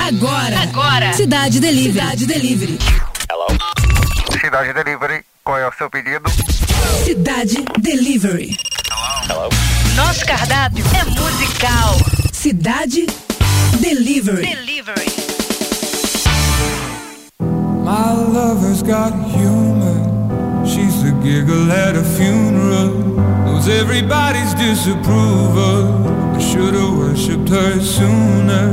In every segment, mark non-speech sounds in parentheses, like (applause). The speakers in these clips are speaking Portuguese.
Agora. Agora. Cidade Delivery. Cidade Delivery. Hello. Cidade Delivery, qual é o seu pedido? Cidade Delivery. Hello. Nosso cardápio é musical. Cidade Delivery. Delivery. My lover's got humor. She's the giggle at a funeral. Knows everybody's disapproval. I should've worshipped her sooner.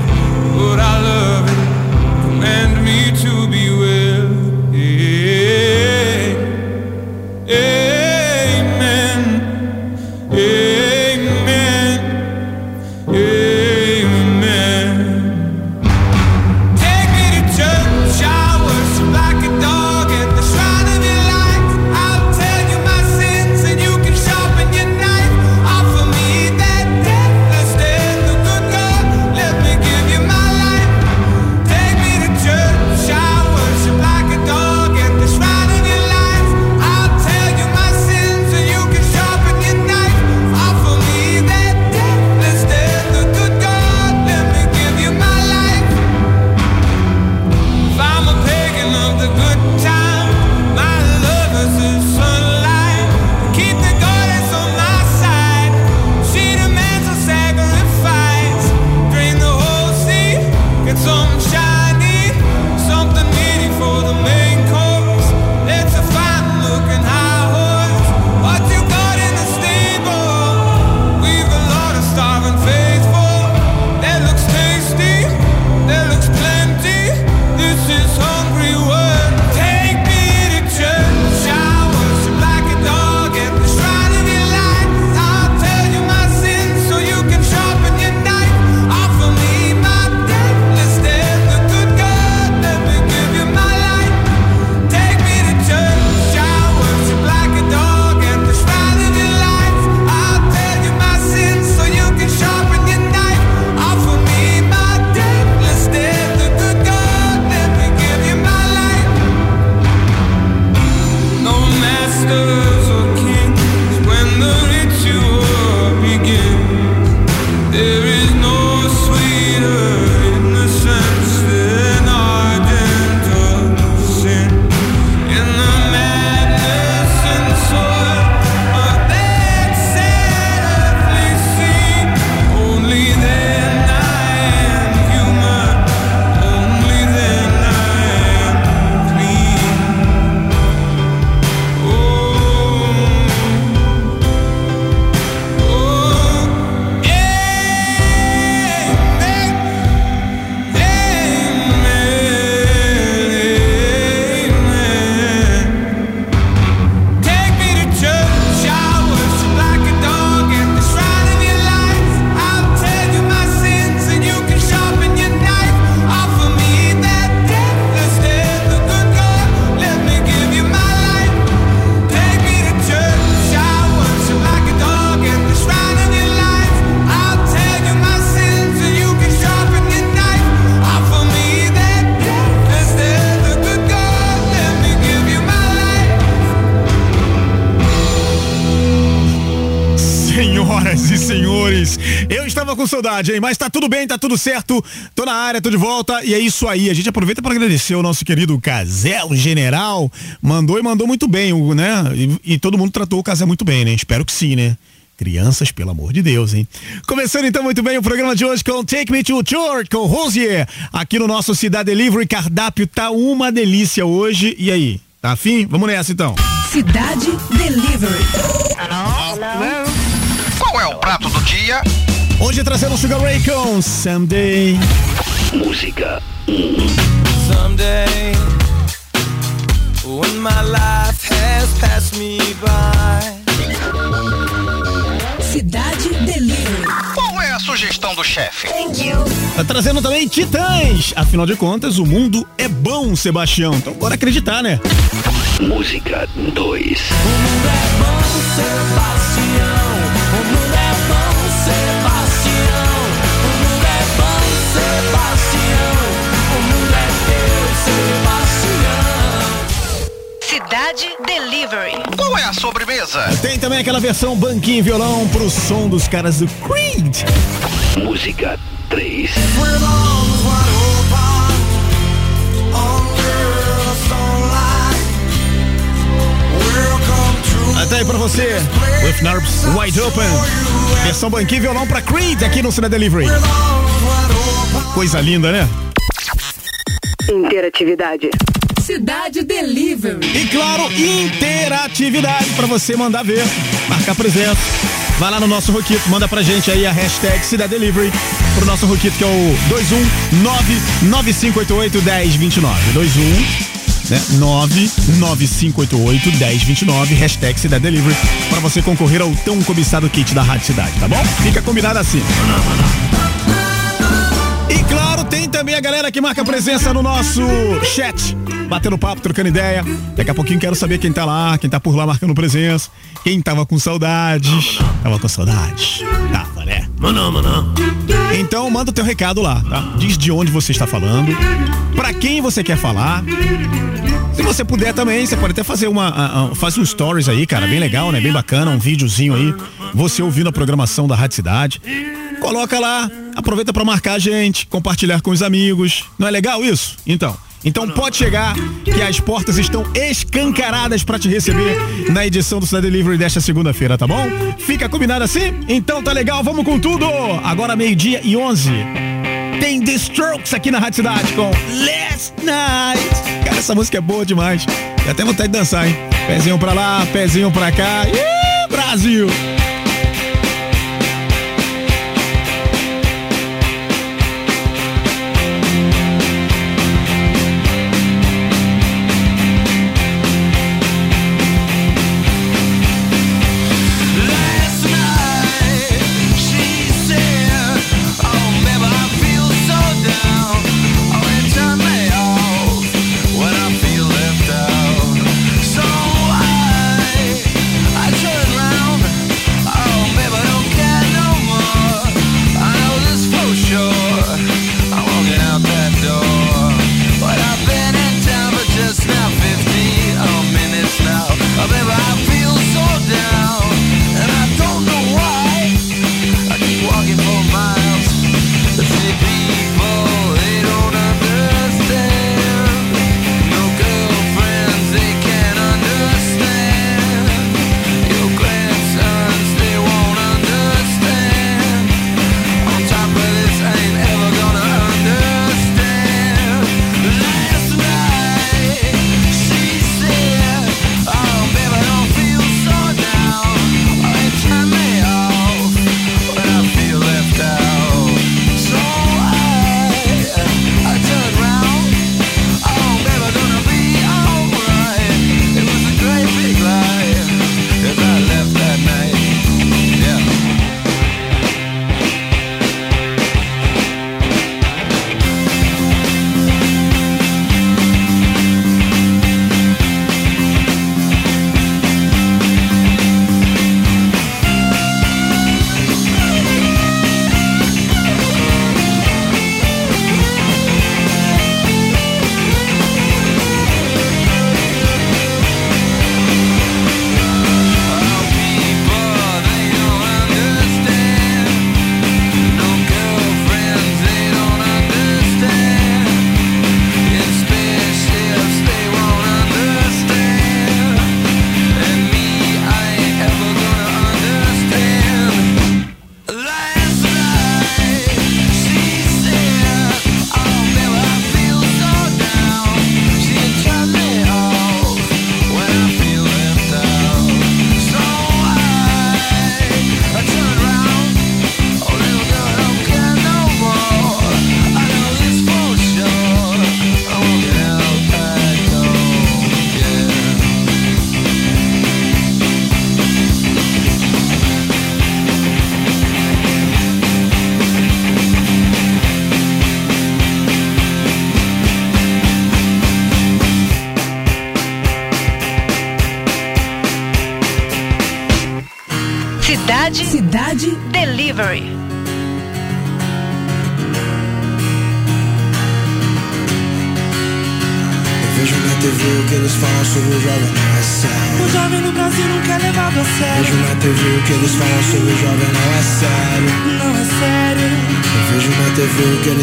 it. Command me to eu estava com saudade, hein? Mas tá tudo bem, tá tudo certo. Tô na área, tô de volta e é isso aí. A gente aproveita para agradecer o nosso querido Casel General. Mandou e mandou muito bem, o- né? E, e todo mundo tratou o Casel muito bem, né? Espero que sim, né? Crianças, pelo amor de Deus, hein? Começando então muito bem o programa de hoje com Take Me to Church com Rosier. Aqui no nosso Cidade Delivery, cardápio tá uma delícia hoje. E aí, tá afim? Vamos nessa então. Cidade Delivery. Qual é o prato do dia? Hoje trazendo Sugar Ray com Someday. Música. Someday, when my life has passed me by, Cidade Delivery. Qual é a sugestão do chefe? Thank you. Tá trazendo também Titãs. Afinal de contas, o mundo é bom, Sebastião. Então bora acreditar, né? Música 2. Cidade Delivery. Qual é a sobremesa? Tem também aquela versão banquinho e violão pro som dos caras do Creed. Música 3. Até aí pra você, With Nerves Wide Open. Versão banquinho e violão pra Creed aqui no Cine Delivery. Coisa linda, né? Interatividade. Cidade Delivery. E claro, interatividade pra você mandar ver, marcar presença. Vai lá no nosso Roquito, manda pra gente aí a hashtag Cidade Delivery pro nosso Roquito que é o 21995881029. 21 né? 995881029, hashtag Cidade Delivery, pra você concorrer ao tão cobiçado kit da Rádio Cidade, tá bom? Fica combinado assim. E claro, tem também a galera que marca presença no nosso chat, batendo papo, trocando ideia. Daqui a pouquinho quero saber quem tá lá, quem tá por lá marcando presença, quem tava com saudades. Tava com saudades? Tava, né? Então manda o teu recado lá, tá? Diz de onde você está falando, pra quem você quer falar. Se você puder também, você pode até fazer uma. a- a- faz um stories aí, cara, bem legal, né? Bem bacana, um videozinho aí. Você ouvindo a programação da Rádio Cidade. Coloca lá, aproveita pra marcar a gente, compartilhar com os amigos. Não é legal isso? Então. Então pode chegar que as portas estão escancaradas pra te receber na edição do Cidade Delivery desta segunda-feira, tá bom? Fica combinado assim? Então tá legal, vamos com tudo! Agora meio-dia e 11 tem The Strokes aqui na Rádio Cidade com Last Night. Cara, essa música é boa demais. Dá até vontade de dançar, hein? Pezinho pra lá, pezinho pra cá. Ih, Brasil!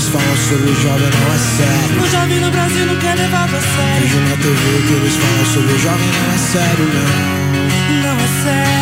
Falam sobre o jovem não é sério. O jovem no Brasil nunca é levado a sério. Vejo na TV que eles falam sobre o jovem não é sério, não. Não é sério.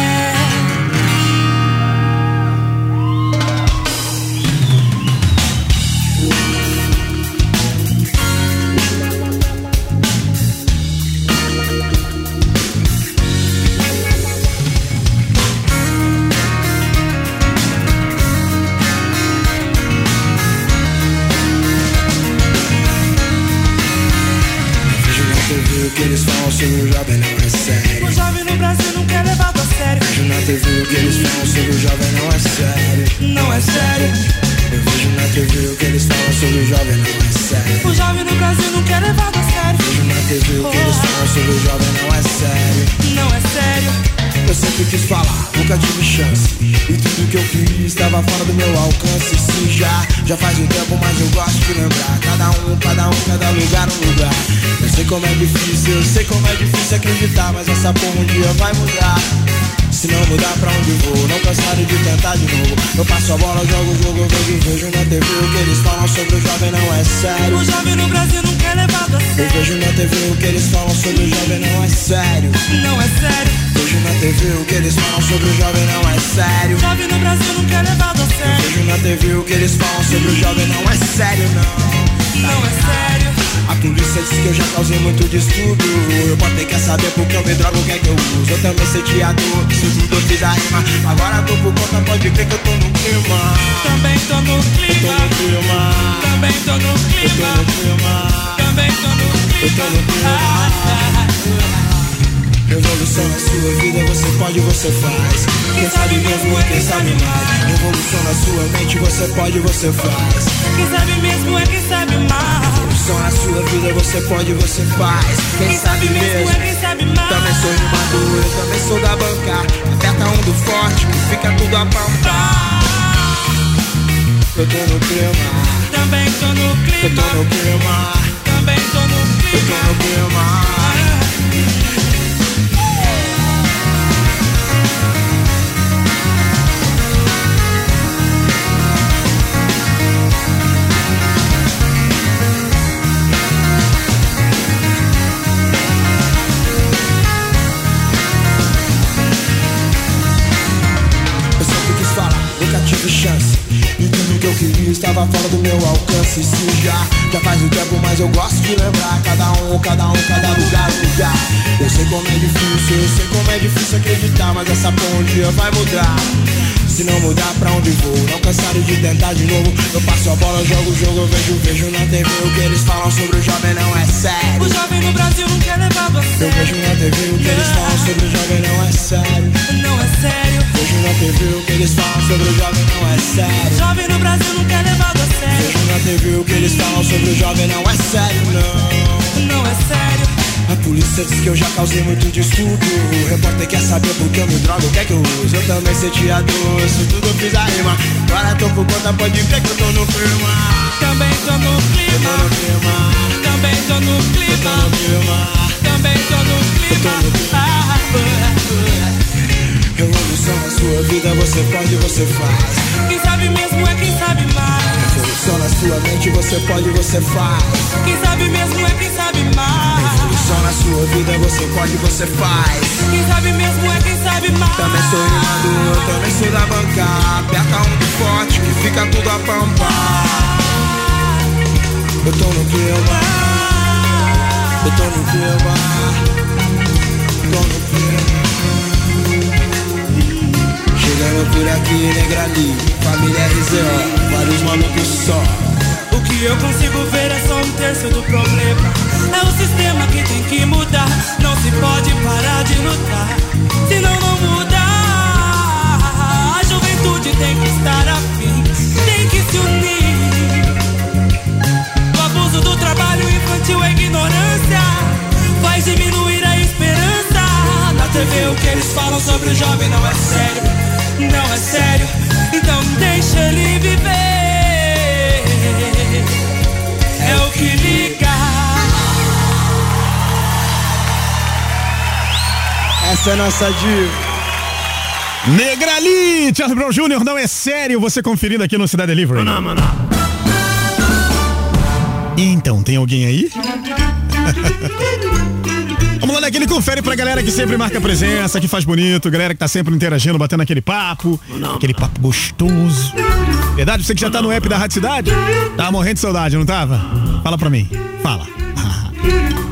TV o que eles falam sobre o jovem não é sério. Não é sério. Eu vejo na TV o que eles falam sobre o jovem não é sério. O jovem no Brasil nunca é levado a sério. Vejo na TV o que eles falam sobre o jovem não é sério. Não é sério. Eu sempre quis falar, nunca tive chance. E tudo que eu fiz estava fora do meu alcance. Sim, já, já faz um tempo, mas eu gosto de lembrar. Cada um, cada um, cada lugar, um lugar. Eu sei como é difícil, eu sei como é difícil acreditar. Mas essa porra um dia vai mudar. Se não mudar pra onde vou, não cansado de tentar de novo. Eu passo a bola, jogo o jogo, eu vejo, vejo na TV o que eles falam sobre o jovem não é sério. O jovem no Brasil nunca é levado a Eu sério. vejo na TV o que eles falam sobre o jovem não é sério. Não é sério. Vejo na TV o que eles falam sobre o jovem não é sério. O jovem no Brasil nunca é levado a sério. Vejo na TV o que eles falam sobre o jovem não é sério, não. Não é sério. A polícia diz que eu já causei muito distúrbio. Eu botei quer saber porque eu me drogo, o que é que eu uso. Eu também sei teatro, isso tudo fiz a rima. Agora tô por conta, pode ver que eu tô no clima. Também tô no Eu tô clima. no clima. Também tô no Eu tô clima. no clima. Também tô no Eu tô no clima. Revolução na sua vida, você pode, você faz. Quem sabe mesmo é quem sabe mais. Revolução na sua mente, você pode, você faz. Quem sabe mesmo é quem sabe mais. Revolução na sua vida, você pode, você faz. Quem sabe mesmo. é quem sabe mais. Também sou rimador, eu também sou da banca. Aperta um do forte, que fica tudo a pampa. Eu tô no clima, Também tô no eu tô clima. no clima, Também tô no eu tô clima. no clima. Estava fora do meu alcance. Sim, já, já faz um tempo, mas eu gosto de lembrar. Cada um, cada um, cada lugar, lugar. Eu sei como é difícil, eu sei como é difícil acreditar. Mas essa dia vai mudar. Se não mudar pra onde vou, não cansado de tentar de novo. Eu passo a bola, jogo o jogo, eu vejo, vejo na TV o que eles falam sobre o jovem não é sério. O jovem no Brasil nunca é levado a Eu vejo na TV o que eles falam sobre o jovem não é sério. Não é sério. Vejo na TV o que eles falam sobre o jovem não é sério. Jovem no Brasil é levado a sério. Vejo na TV o que eles falam sobre o jovem não é sério, não. Não é sério. A polícia diz que eu já causei muito distúrbio. O repórter quer saber por que eu me drogo, o que é que eu uso. Eu também sei teatro, isso tudo eu fiz a rima. Agora tô por conta, pode ver que eu tô no clima. Também tô no Eu tô clima. no clima, Também tô no eu clima. Também tô no clima. Ah, Revolução na sua vida, você pode, você faz. Quem sabe mesmo é quem sabe mais. Revolução na sua mente, você pode, você faz. Quem sabe mesmo é quem sabe mais. Revolução na sua vida, você pode, você faz. Quem sabe mesmo é quem sabe mais. Também sou rimador, eu também sou da banca. Aperta um do forte que fica tudo a pampa. Eu tô no clima, eu tô no clima, tô no clima. Chegando por aqui, negra ali, família RZO, vários malucos só. O que eu consigo ver é só um terço do problema. É o sistema que tem que mudar. Não se pode parar Essa é nossa diva. Negrali, Charles Brown Jr., não é sério você conferindo aqui no Cidade Delivery. Então, tem alguém aí? (laughs) Vamos lá naquele confere pra galera que sempre marca presença, que faz bonito, galera que tá sempre interagindo, batendo aquele papo, aquele papo gostoso. Verdade? Você que já tá no app da Rádio Cidade? Tava morrendo de saudade, não tava? Fala pra mim. Fala. (laughs)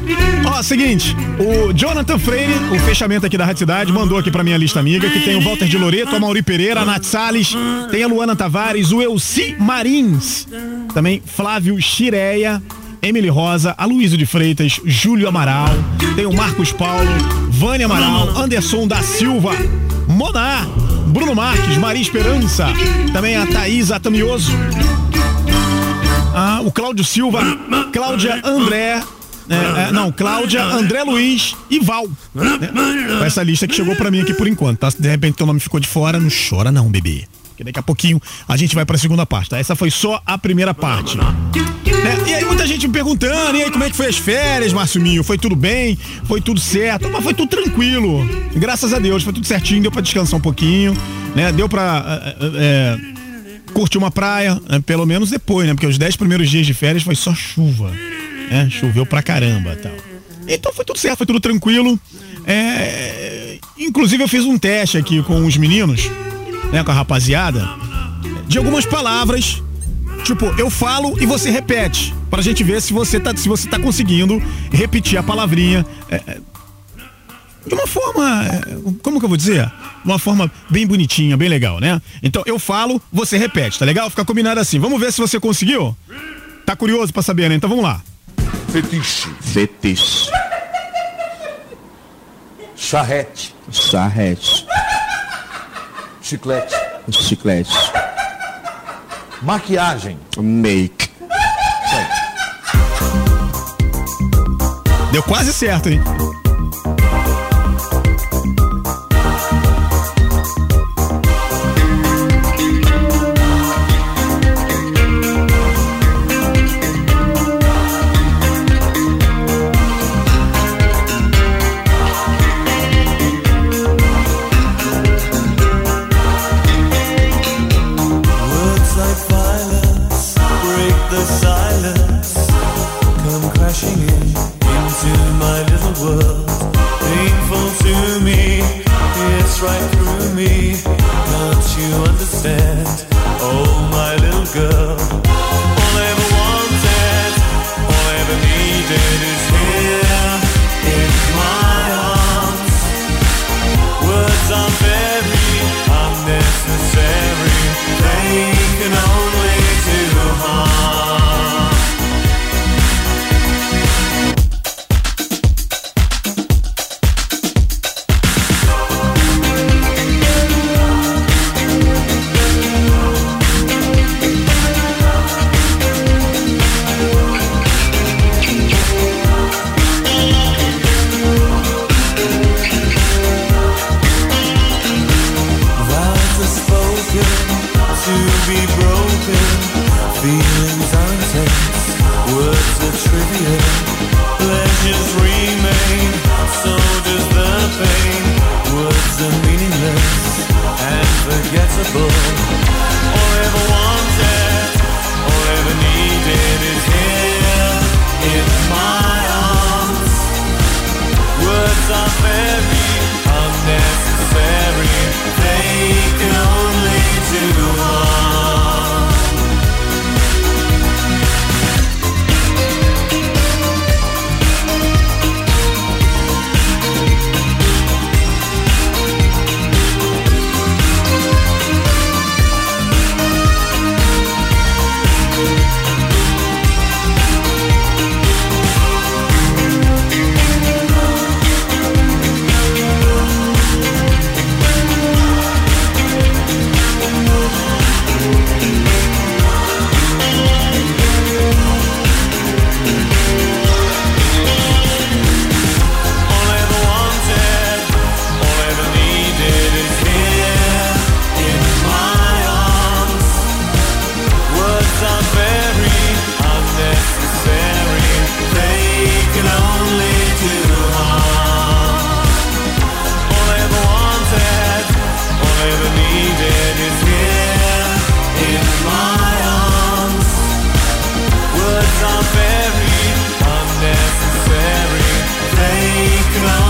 Ó, seguinte, o Jonathan Freire, o fechamento aqui da Rádio Cidade, mandou aqui pra minha lista amiga, que tem o Walter de Loreto, a Mauri Pereira, a Nath Salles, tem a Luana Tavares, o Elci Marins, também Flávio Chireia, Emily Rosa, a Luísa de Freitas, Júlio Amaral, tem o Marcos Paulo, Vânia Amaral, Anderson da Silva, Monar, Bruno Marques, Maria Esperança, também a Thaís Atamioso, ah, o Cláudio Silva, Cláudia André, é, é, não, Cláudia, André Luiz e Val. né? Essa lista que chegou pra mim aqui por enquanto, tá? De repente teu nome ficou de fora, não chora não, bebê. Porque daqui a pouquinho a gente vai pra segunda parte, tá? Essa foi só a primeira parte. Né? E aí muita gente me perguntando, e aí como é que foi as férias, Márcio Minho? Foi tudo bem? Foi tudo certo? Mas foi tudo tranquilo. Graças a Deus, foi tudo certinho, deu pra descansar um pouquinho, né? Deu pra... é, é, curtir uma praia, né? pelo menos depois, né? Porque os dez primeiros dias de férias foi só chuva. Né? Choveu pra caramba tal. Então foi tudo certo, foi tudo tranquilo. É, inclusive eu fiz um teste aqui com os meninos, né, com a rapaziada, de algumas palavras. Tipo, eu falo e você repete, pra gente ver se você tá, se você tá conseguindo repetir a palavrinha. é, é, de uma forma, é, como que eu vou dizer? Uma forma bem bonitinha, bem legal, né? Então eu falo, você repete, tá legal? Fica combinado assim. Vamos ver se você conseguiu? Tá curioso pra saber, né? Então vamos lá. Fetiche. Fetiche. Charrete. Charrete. Chiclete. Chiclete. Maquiagem. Make. Isso aí. Deu quase certo, hein?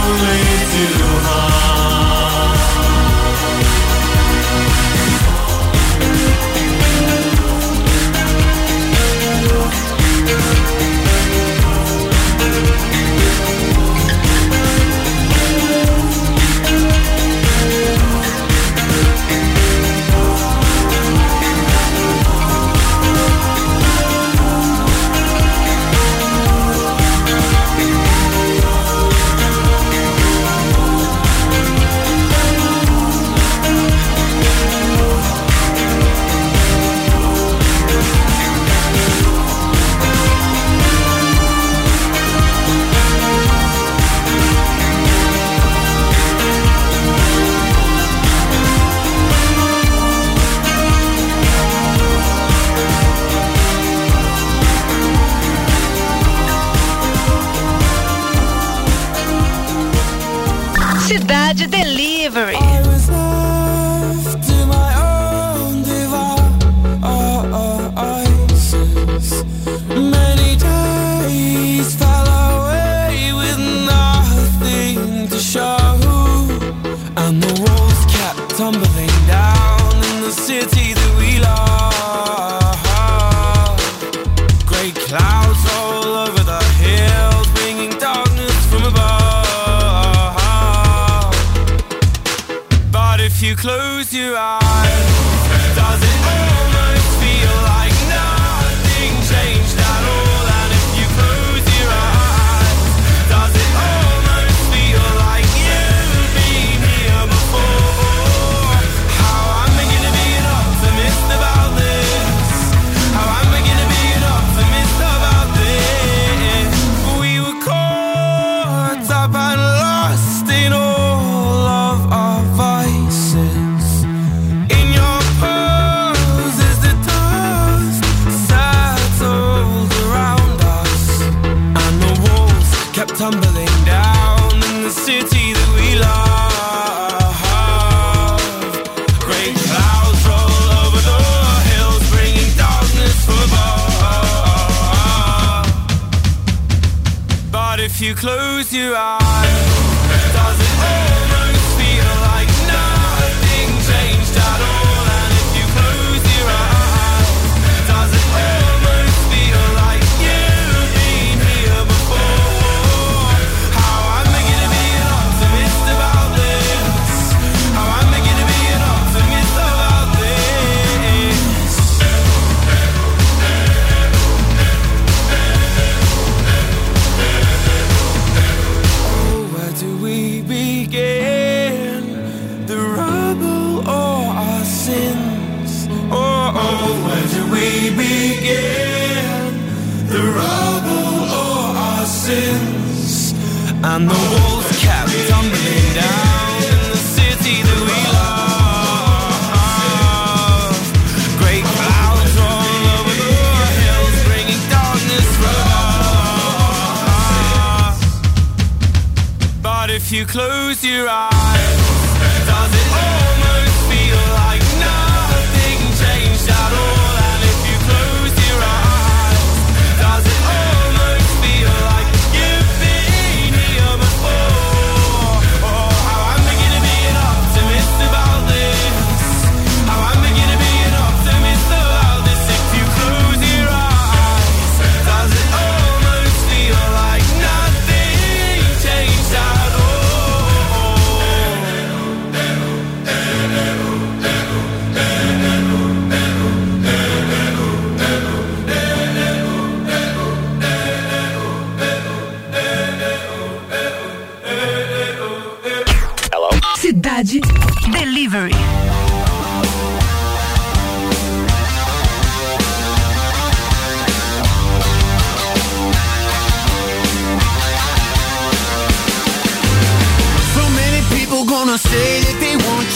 only do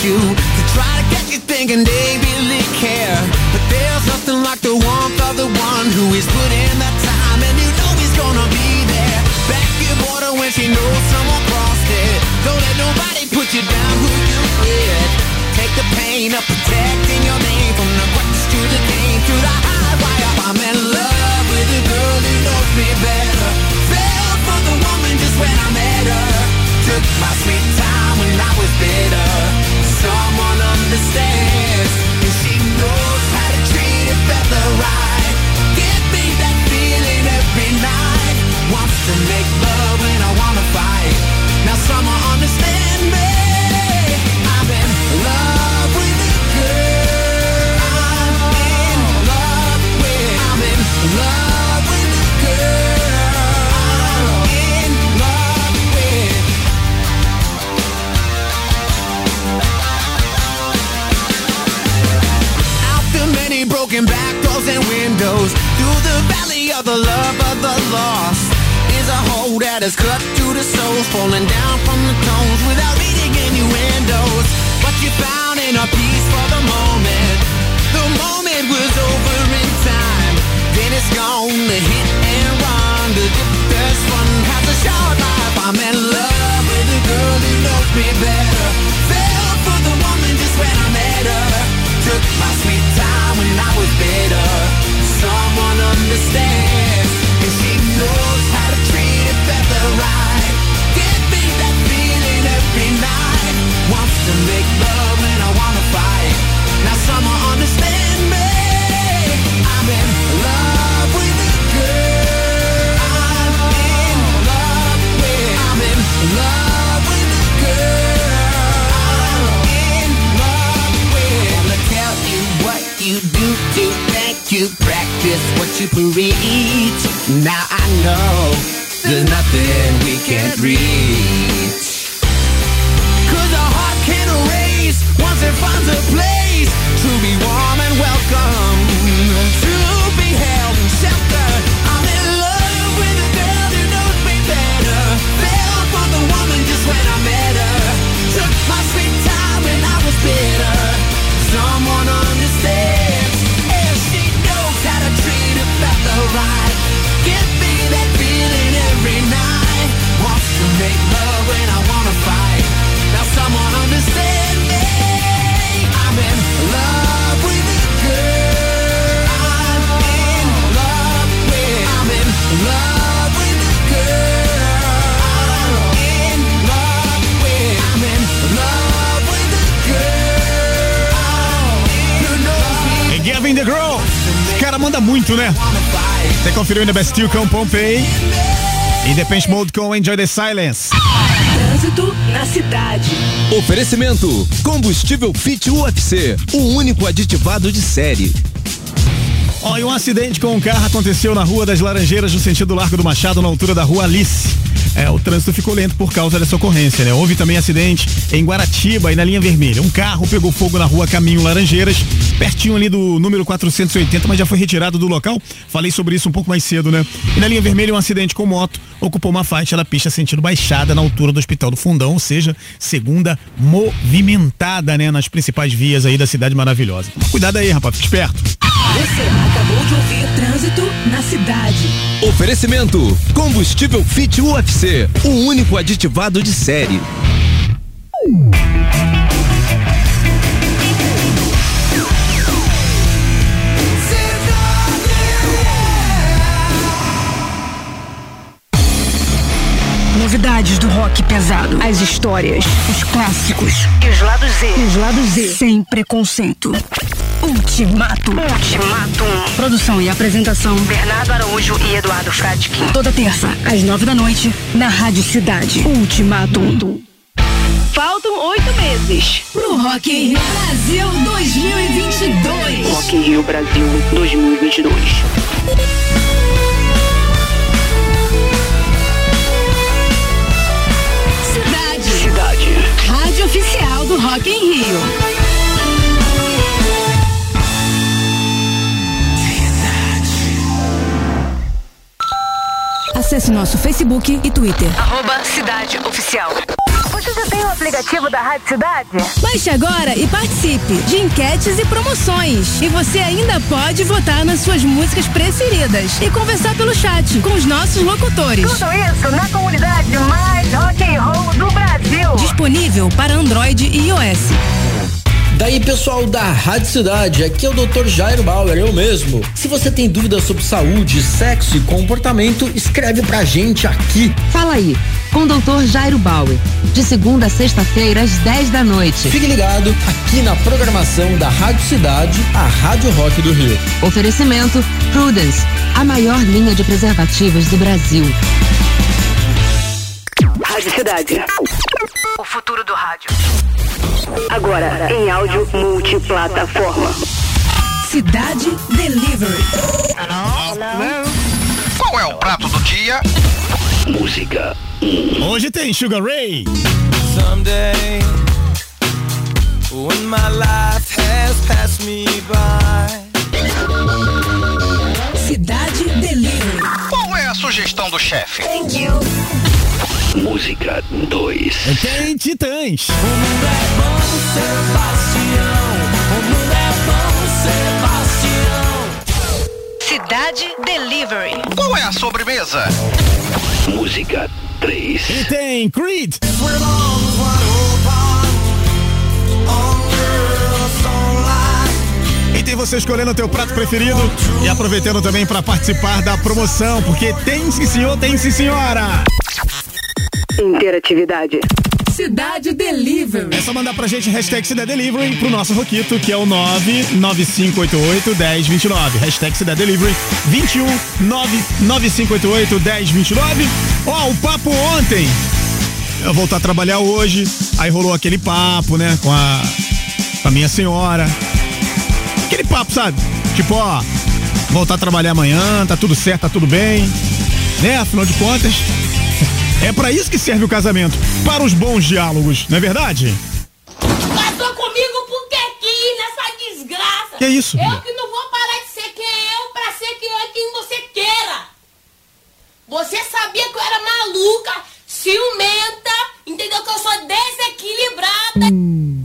you to try to get you thinking they really care. But there's nothing like the warmth of the one who is put in the time and you know he's gonna be there. Back your border when she knows someone crossed it. Don't let nobody put you down who you with. Take the pain of protecting your name from the cracks to the game to the high wire. I'm in love with a girl who knows me better. Fell for the woman just when I met her. Took my sweet time when I was bitter. Understands, and she knows how to treat a fella right. Give me that feeling every night. Wants to make love when I wanna fight. Now someone understand me. that's cut through the soul, falling down from the tones without needing any windows. What you found in a peace for the moment. The moment was over in time. Then it's gone to hit and run. The first one has a short life. I'm in love with a girl who knows me better. Fell for the woman just when I met her. Took my sweet time when I was bitter. Miss what you preach. Now I know there's nothing we can't reach. Cause a heart can erase once it finds a place muito, né? Você conferiu ainda Bastille com Pompei. E Mode com Enjoy the Silence. Trânsito na cidade. Oferecimento: Combustível Fit UFC, o único aditivado de série. E um acidente com um carro aconteceu na Rua das Laranjeiras, no sentido Largo do Machado, na altura da Rua Alice. É, o trânsito ficou lento por causa dessa ocorrência, né? Houve também acidente em Guaratiba e na linha vermelha. Um carro pegou fogo na rua Caminho Laranjeiras, pertinho ali do número 480, mas já foi retirado do local. Falei sobre isso um pouco mais cedo, né? E na linha vermelha, um acidente com moto ocupou uma faixa da pista sentido baixada na altura do Hospital do Fundão, ou seja, segunda movimentada, né? Nas principais vias aí da cidade maravilhosa. Cuidado aí, rapaz, fique esperto. Você acabou de ouvir Trânsito na cidade. Oferecimento: Combustível Fit UFC, o único aditivado de série. Novidades do rock pesado. As histórias, os clássicos E os lados Z. os lados Z. Sem preconceito. Ultimato. Ultimatum. Produção e apresentação. Bernardo Araújo e Eduardo Fradkin. Toda terça, às nove da noite, na Rádio Cidade. Ultimato. Faltam oito meses. Pro Rock in Rio Brasil 2022. Rock in Rio Brasil 2022. Do Rock in Rio. Acesse nosso Facebook e Twitter. Arroba Cidade Oficial. Você já tem o aplicativo da Rádio Cidade? Baixe agora e participe de enquetes e promoções. E você ainda pode votar nas suas músicas preferidas e conversar pelo chat com os nossos locutores. Tudo isso na comunidade mais rock and roll do Brasil. Disponível para Android e iOS. Daí pessoal da Rádio Cidade, aqui é o Dr. Jairo Bauer, eu mesmo. Se você tem dúvidas sobre saúde, sexo e comportamento, escreve pra gente aqui. Fala aí, com o Dr. Jairo Bauer, de segunda a sexta-feira às 10 da noite. Fique ligado aqui na programação da Rádio Cidade, a Rádio Rock do Rio. Oferecimento Prudence, a maior linha de preservativos do Brasil. Rádio Cidade. O futuro do rádio. Agora em áudio multiplataforma. Cidade Delivery. Qual é o prato do dia? Música Hoje tem Sugar Ray. Someday, when my life has passed me by. Cidade Delivery. Qual é a sugestão do chefe? Thank you. Música 2. Tem Titãs. O mundo é bom, Sebastião. O mundo é bom, Sebastião. Cidade Delivery. Qual é a sobremesa? Música 3. E tem Creed. E tem você escolhendo o teu prato preferido e aproveitando também para participar da promoção, porque tem sim senhor, tem sim senhora. Interatividade. Cidade Delivery. É só mandar pra gente hashtag Cidade Delivery pro nosso Roquito, que é o 99588-1029. Hashtag Cidade Delivery 21 99588-1029. Ó, oh, o papo ontem. Eu voltar a trabalhar hoje. Aí rolou aquele papo, né? Com a, com a minha senhora. Aquele papo, sabe? Tipo, ó, voltar a trabalhar amanhã, tá tudo certo, tá tudo bem. Né? Afinal de contas, é para isso que serve o casamento, para os bons diálogos, não é verdade? Casou comigo porque quis nessa desgraça. Que é isso? Eu que não vou parar de ser quem eu para ser quem, é quem você queira. Você sabia que eu era maluca, ciumenta, entendeu que eu sou desequilibrada. Hum.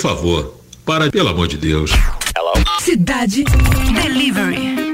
favor, para, pelo amor de Deus. Hello? Cidade Delivery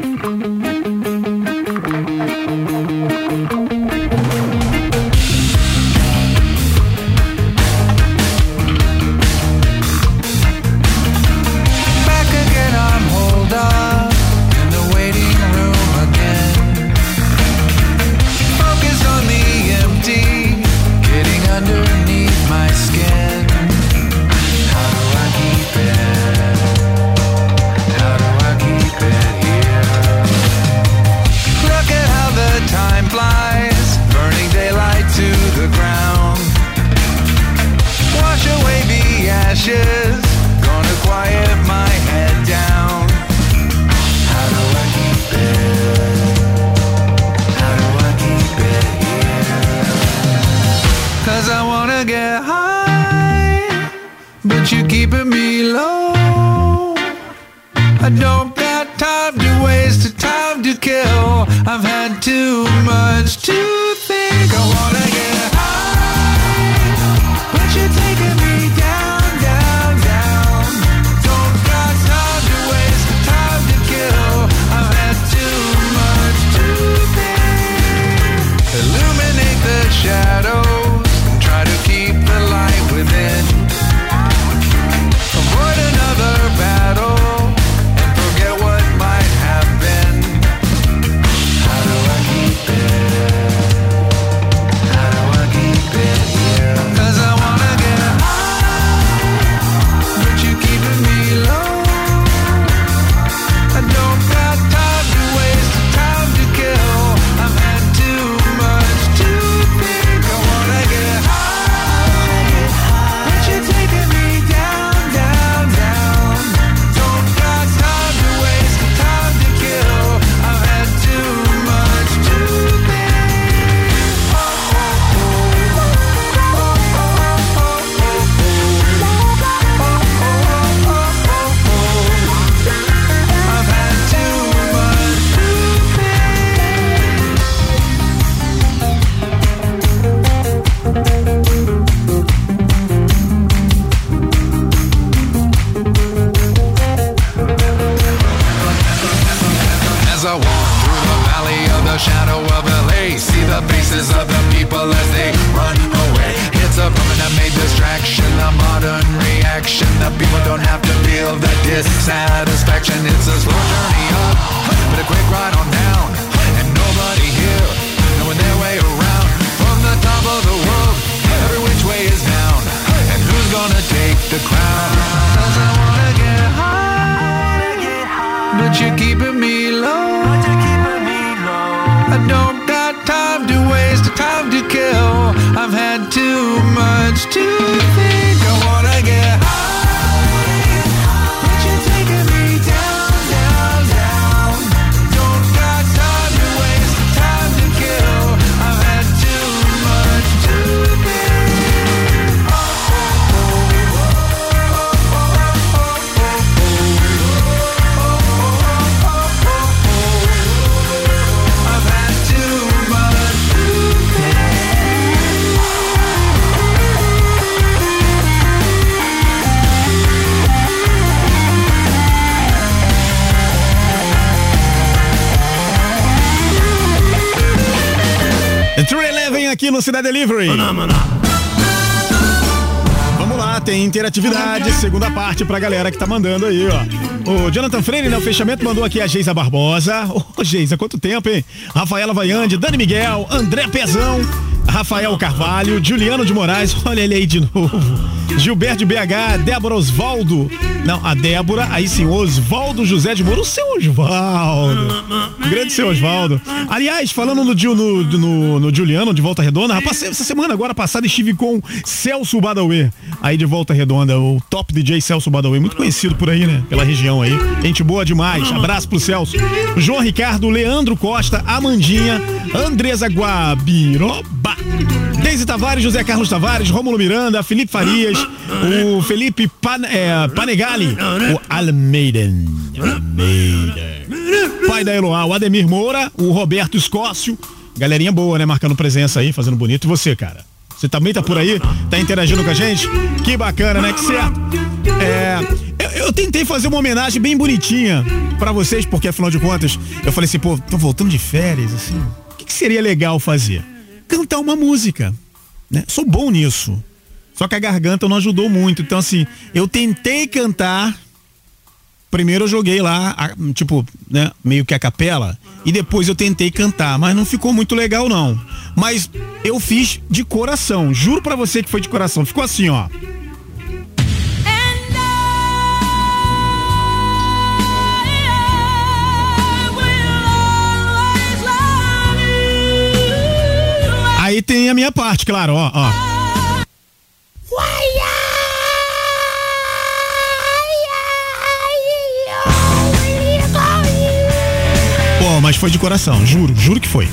keeping me low aqui no Cidade Delivery. Vamos lá, tem interatividade, segunda parte pra galera que tá mandando aí, ó. O Jonathan Freire, né, o fechamento, mandou aqui a Geisa Barbosa. Ô, Geisa, quanto tempo, hein? Rafaela Vaiande, Dani Miguel, André Pezão, Rafael Carvalho, Juliano de Moraes, olha ele aí de novo. Gilberto de BH, Débora Osvaldo. Não, a Débora, aí sim, Osvaldo José de Moura, o seu Osvaldo. Grande seu Osvaldo. Aliás, falando no, no, no, no Juliano de Volta Redonda, rapaz, essa semana agora passada estive com Celso Badawi, aí de Volta Redonda, o top DJ Celso Badawi, muito conhecido por aí, né? Pela região aí. Gente boa demais. Abraço pro Celso. João Ricardo, Leandro Costa, Amandinha, Andresa Guabiroba. Deise Tavares, José Carlos Tavares, Rômulo Miranda, Felipe Farias, o Felipe Pan, é, Panegali, o Almeida. Almeida. Pai da Eloá, o Ademir Moura, o Roberto Escócio. Galerinha boa, né? Marcando presença aí, fazendo bonito. E você, cara? Você também tá por aí? Tá interagindo com a gente? Que bacana, né? Que certo. É, eu, eu tentei fazer uma homenagem bem bonitinha pra vocês, porque afinal de contas, eu falei assim, pô, tô voltando de férias, assim. O que, que seria legal fazer? Cantar uma música. Né? Sou bom nisso. Só que a garganta não ajudou muito. Então, assim, eu tentei cantar. Primeiro eu joguei lá, tipo, né, meio que a capela, e depois eu tentei cantar, mas não ficou muito legal não. Mas eu fiz de coração, juro pra você que foi de coração. Ficou assim, ó. Tem a minha parte, claro, ó, ó. Mas foi de coração, juro, juro que foi.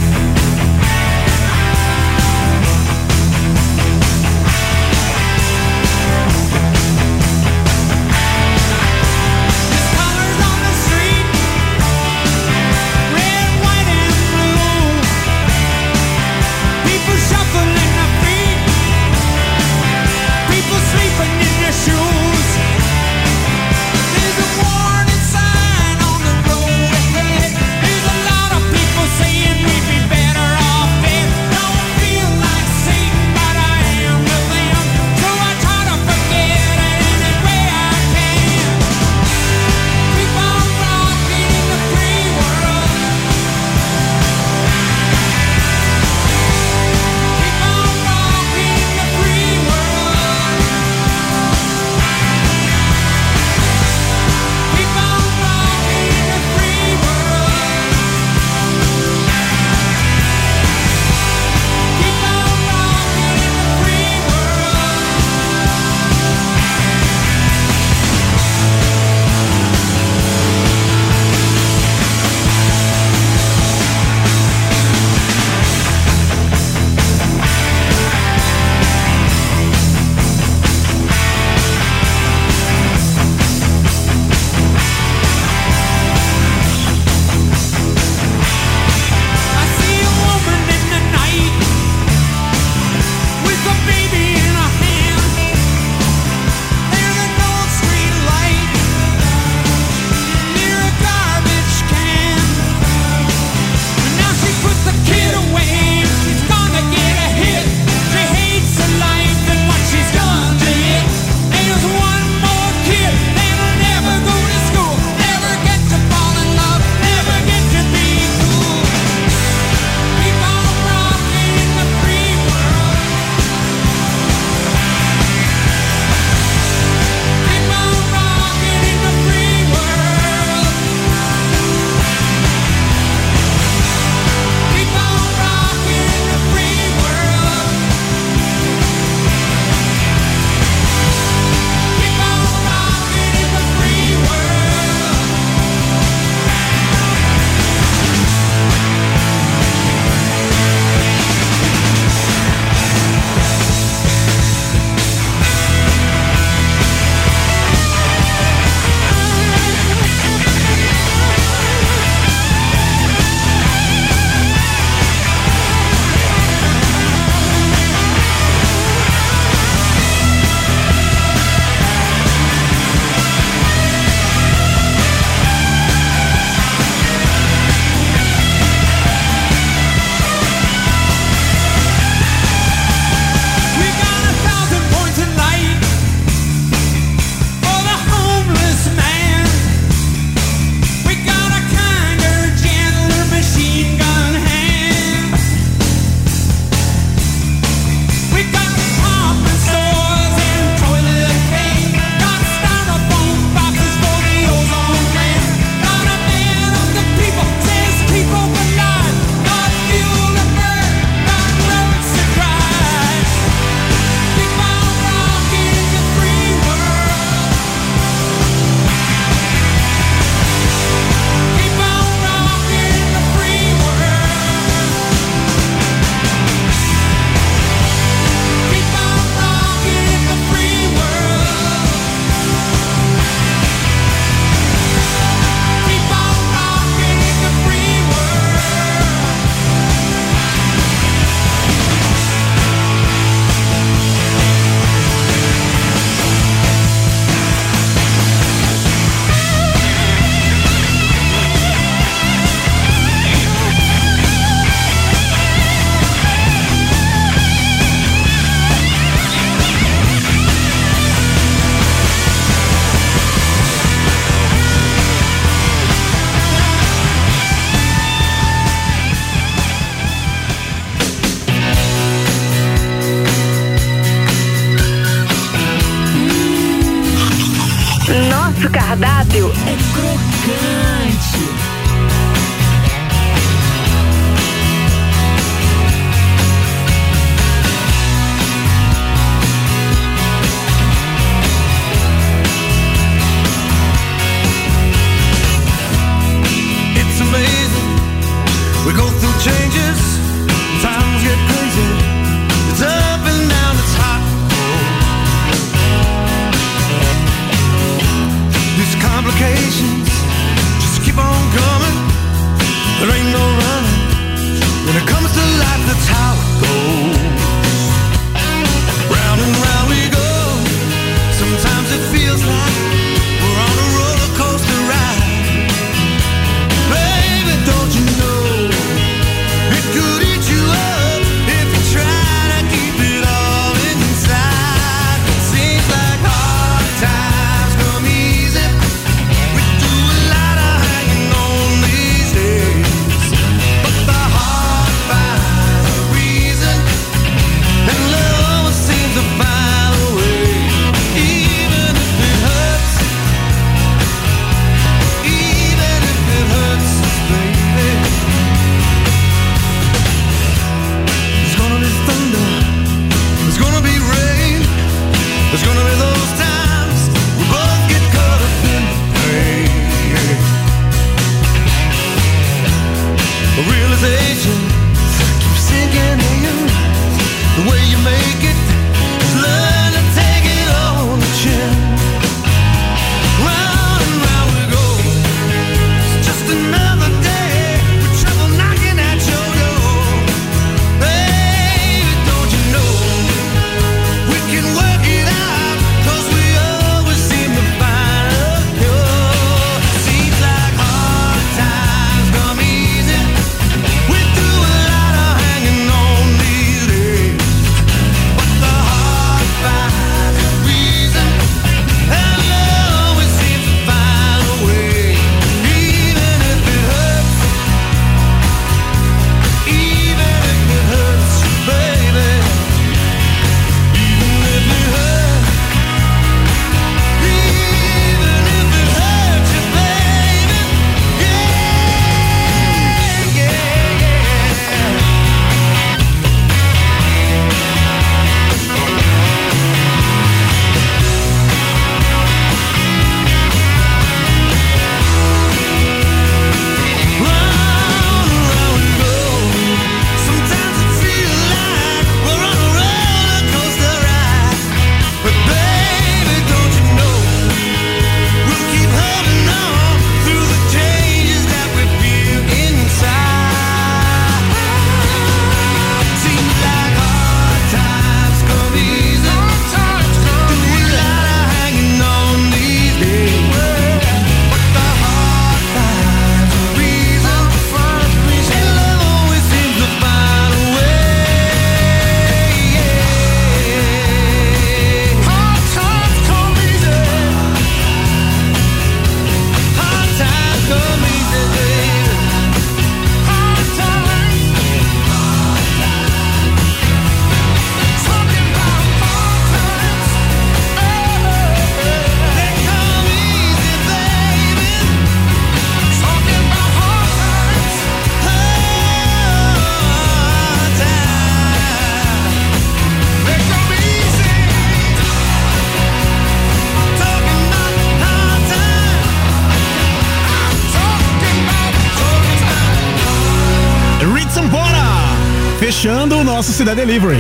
Cidade Delivery.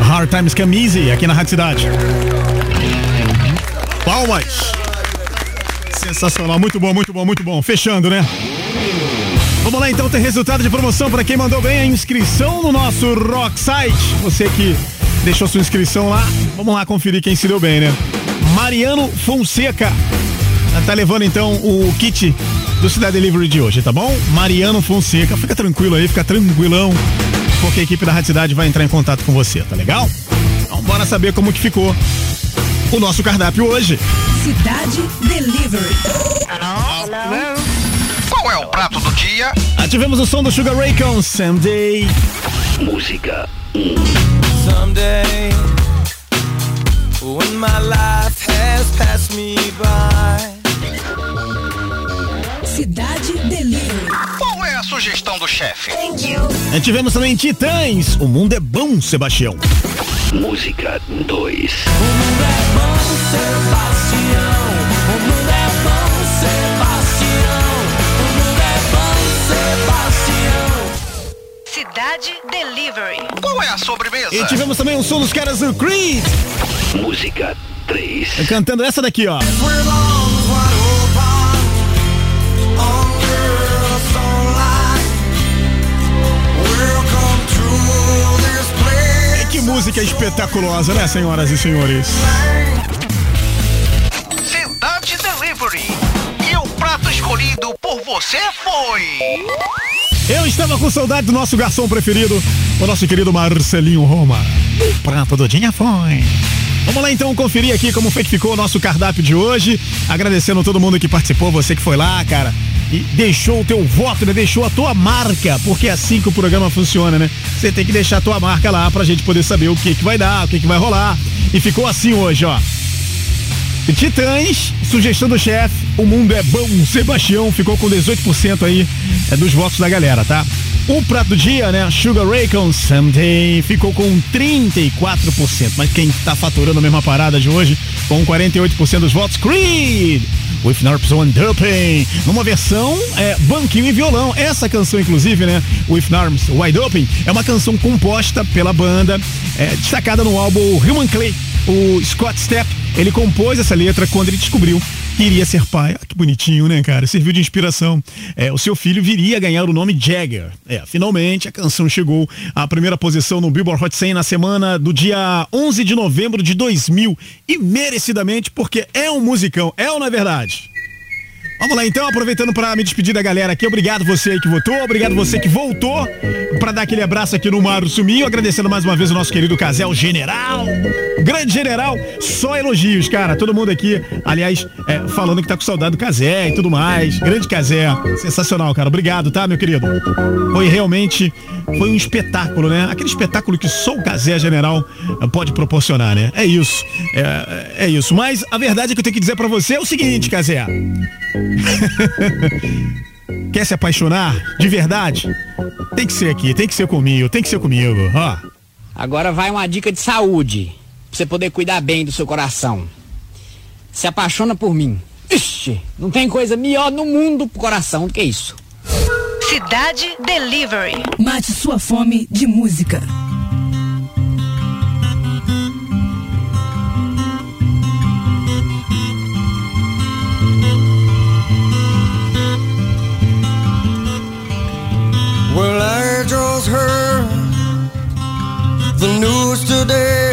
Hard Times Come Easy, aqui na Rádio Cidade. Palmas. Sensacional, muito bom, muito bom, muito bom. Fechando, né? Vamos lá então ter resultado de promoção para quem mandou bem a inscrição no nosso Rock Site. Você que deixou sua inscrição lá, vamos lá conferir quem se deu bem, né? Mariano Fonseca tá levando então o kit do Cidade Delivery de hoje, tá bom? Mariano Fonseca, fica tranquilo aí, fica tranquilão porque a equipe da Rádio Cidade vai entrar em contato com você, tá legal? Então bora saber como que ficou o nosso cardápio hoje. Cidade Delivery. Qual é o prato do dia? Ah, Ativemos o som do Sugar Ray com Someday. Música. Someday, when my life has passed me by. Cidade Delivery sugestão do chefe? Tivemos também Titãs. O mundo é bom, Sebastião. Música 2. Sebastião, o mundo é bom, Sebastião, o mundo é bom, Sebastião. Cidade Delivery. Qual é a sobremesa? E tivemos também o som dos caras do Creed. Música 3. Cantando essa daqui, ó. E música espetaculosa, né, senhoras e senhores? Cidade Delivery. E o prato escolhido por você foi. Eu estava com saudade do nosso garçom preferido, o nosso querido Marcelinho Roma. O prato do dia foi. Vamos lá então conferir aqui como foi que ficou o nosso cardápio de hoje. Agradecendo todo mundo que participou, você que foi lá, cara. E deixou o teu voto, né? Deixou a tua marca, porque é assim que o programa funciona, né? Você tem que deixar a tua marca lá pra gente poder saber o que que vai dar, o que que vai rolar. E ficou assim hoje, ó. Titãs, sugestão do chefe, o mundo é bom, Sebastião ficou com 18% aí é, dos votos da galera, tá? O prato do dia, né? Sugar Ray com Someday ficou com 34%, mas quem tá faturando a mesma parada de hoje com 48% dos votos, Creed! With Narps on Doping, numa versão é, banquinho e violão. Essa canção, inclusive, né? With Arms Wide Open, é uma canção composta pela banda, é, destacada no álbum Human Clay. O Scott Stepp, ele compôs essa letra quando ele descobriu iria ser pai. Ah, que bonitinho, né, cara? Serviu de inspiração. É, o seu filho viria a ganhar o nome Jagger. É, finalmente a canção chegou à primeira posição no Billboard Hot 100 na semana do dia 11 de novembro de 2000 e merecidamente porque é um musicão, é ou não é verdade? Vamos lá então, aproveitando para me despedir da galera aqui. Obrigado você aí que votou, obrigado você que voltou para dar aquele abraço aqui no Mário Suminho, agradecendo mais uma vez o nosso querido Casel General. Grande General, só elogios, cara. Todo mundo aqui, aliás, é, falando que tá com saudade do Casé e tudo mais. Grande Casé, sensacional, cara. Obrigado, tá, meu querido? Foi realmente foi um espetáculo, né? Aquele espetáculo que só o Casé General pode proporcionar, né? É isso. É, é isso. Mas a verdade que eu tenho que dizer para você é o seguinte, Casé. (laughs) Quer se apaixonar de verdade? Tem que ser aqui, tem que ser comigo, tem que ser comigo, ó. Agora vai uma dica de saúde, pra você poder cuidar bem do seu coração. Se apaixona por mim. Ixi, não tem coisa melhor no mundo pro coração do que isso. Cidade Delivery. Mate sua fome de música. The news today.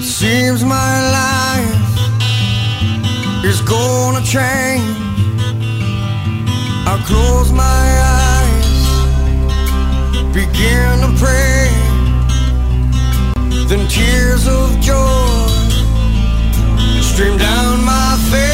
Seems my life is gonna change. I close my eyes, begin to pray. Then tears of joy stream down my face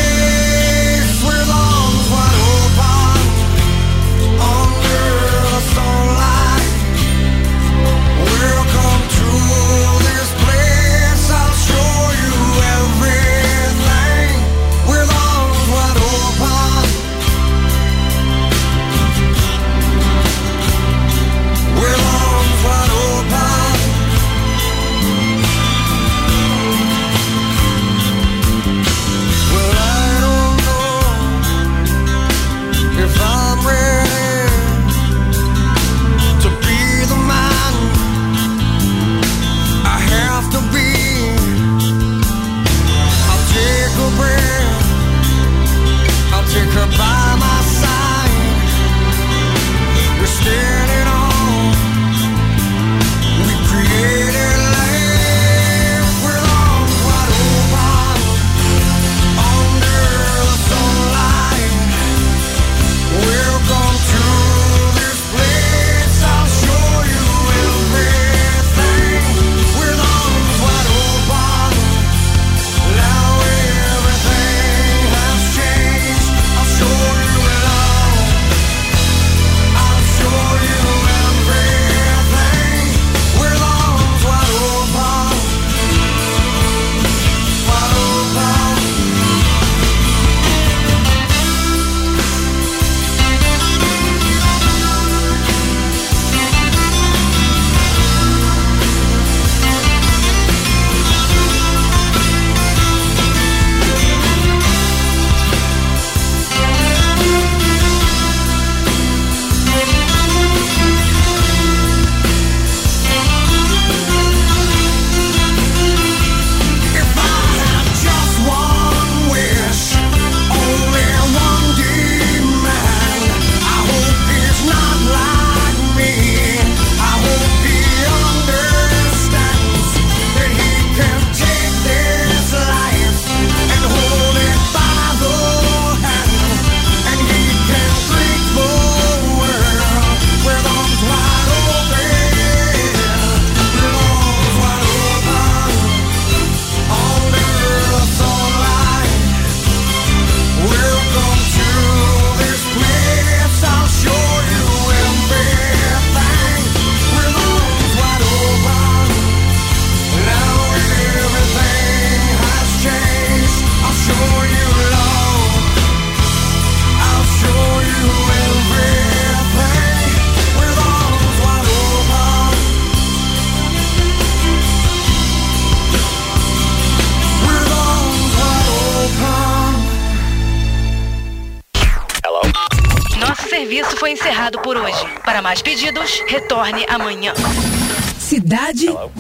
amanhã. Cidade Delivery.